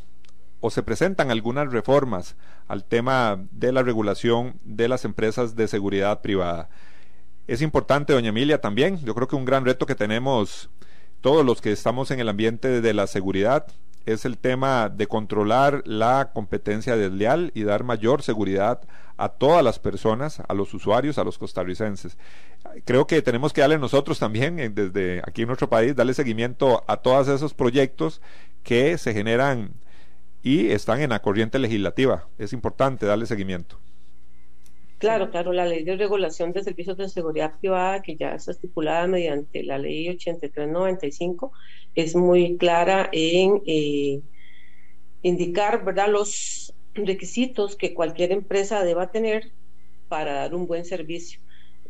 o se presentan algunas reformas al tema de la regulación de las empresas de seguridad privada. Es importante, doña Emilia, también, yo creo que un gran reto que tenemos todos los que estamos en el ambiente de la seguridad es el tema de controlar la competencia desleal y dar mayor seguridad a todas las personas, a los usuarios, a los costarricenses. Creo que tenemos que darle nosotros también, desde aquí en nuestro país, darle seguimiento a todos esos proyectos que se generan y están en la corriente legislativa. Es importante darle seguimiento. Claro, claro, la ley de regulación de servicios de seguridad privada, que ya está estipulada mediante la ley 8395, es muy clara en eh, indicar ¿verdad? los requisitos que cualquier empresa deba tener para dar un buen servicio.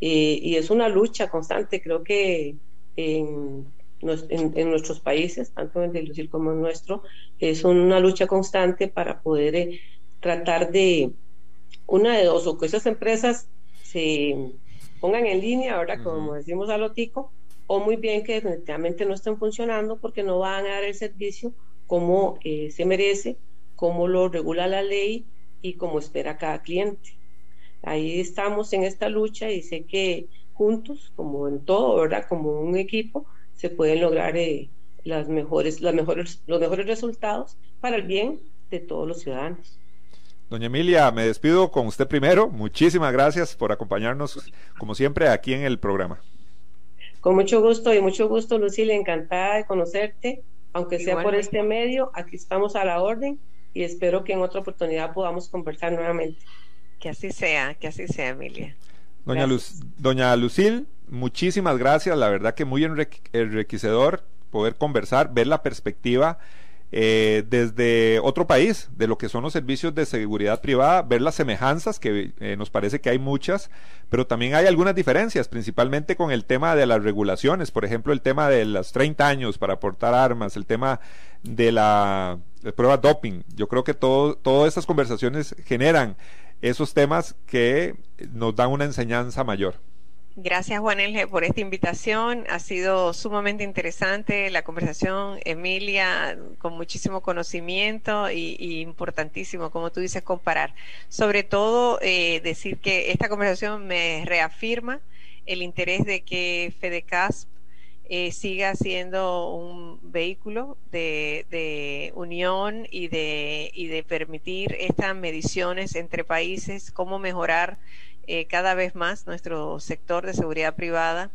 Eh, y es una lucha constante, creo que en, nuestros países, tanto en el como en nuestro, es una lucha constante para poder eh, tratar de, una de dos, o que esas empresas se pongan en línea, ahora Como decimos a Lotico, o muy bien que definitivamente no estén funcionando porque no van a dar el servicio como eh, se merece, como lo regula la ley y como espera cada cliente. Ahí estamos en esta lucha y sé que juntos, como en todo, ¿verdad? Como un equipo, se pueden lograr eh, las mejores, las mejores, los mejores resultados para el bien de todos los ciudadanos. Doña Emilia, me despido con usted primero. Muchísimas gracias por acompañarnos, como siempre, aquí en el programa. Con mucho gusto y mucho gusto, Lucila, encantada de conocerte, aunque sea por este medio, aquí estamos a la orden y espero que en otra oportunidad podamos conversar nuevamente. Que así sea, que así sea, Emilia. Doña, Luz, Doña Lucil, muchísimas gracias, la verdad que muy enriquecedor poder conversar, ver la perspectiva eh, desde otro país, de lo que son los servicios de seguridad privada, ver las semejanzas, que eh, nos parece que hay muchas, pero también hay algunas diferencias, principalmente con el tema de las regulaciones, por ejemplo, el tema de los 30 años para portar armas, el tema de la prueba doping. Yo creo que todo, todas estas conversaciones generan esos temas que nos dan una enseñanza mayor. Gracias, Juan por esta invitación. Ha sido sumamente interesante la conversación, Emilia, con muchísimo conocimiento y, importantísimo, como tú dices, comparar. Sobre todo, eh, decir que esta conversación me reafirma el interés de que FEDECASP eh, siga siendo un vehículo de, unión y de, y de permitir estas mediciones entre países, cómo mejorar eh, cada vez más nuestro sector de seguridad privada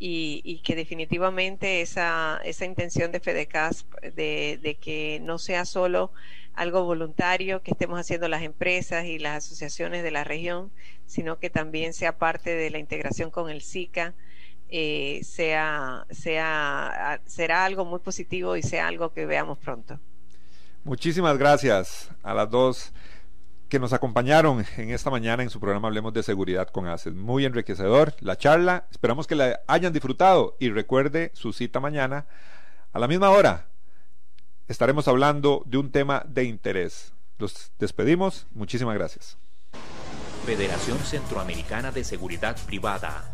y, que definitivamente esa, esa intención de FEDECAS de, de, que no sea solo algo voluntario que estemos haciendo las empresas y las asociaciones de la región, sino que también sea parte de la integración con el SICA, eh, sea, sea, será algo muy positivo y sea algo que veamos pronto. Muchísimas gracias a las dos que nos acompañaron en esta mañana en su programa Hablemos de Seguridad con ACES. Muy enriquecedor la charla. Esperamos que la hayan disfrutado y recuerde su cita mañana a la misma hora. Estaremos hablando de un tema de interés. Los despedimos. Muchísimas gracias. Federación Centroamericana de Seguridad Privada,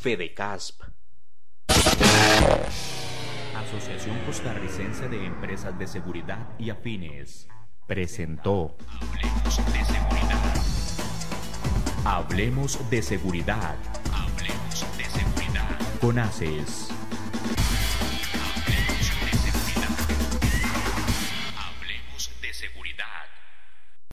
FEDECASP. Asociación Costarricense de Empresas de Seguridad y Afines presentó Hablemos de Seguridad. Hablemos de seguridad. Hablemos de seguridad. Con ACES.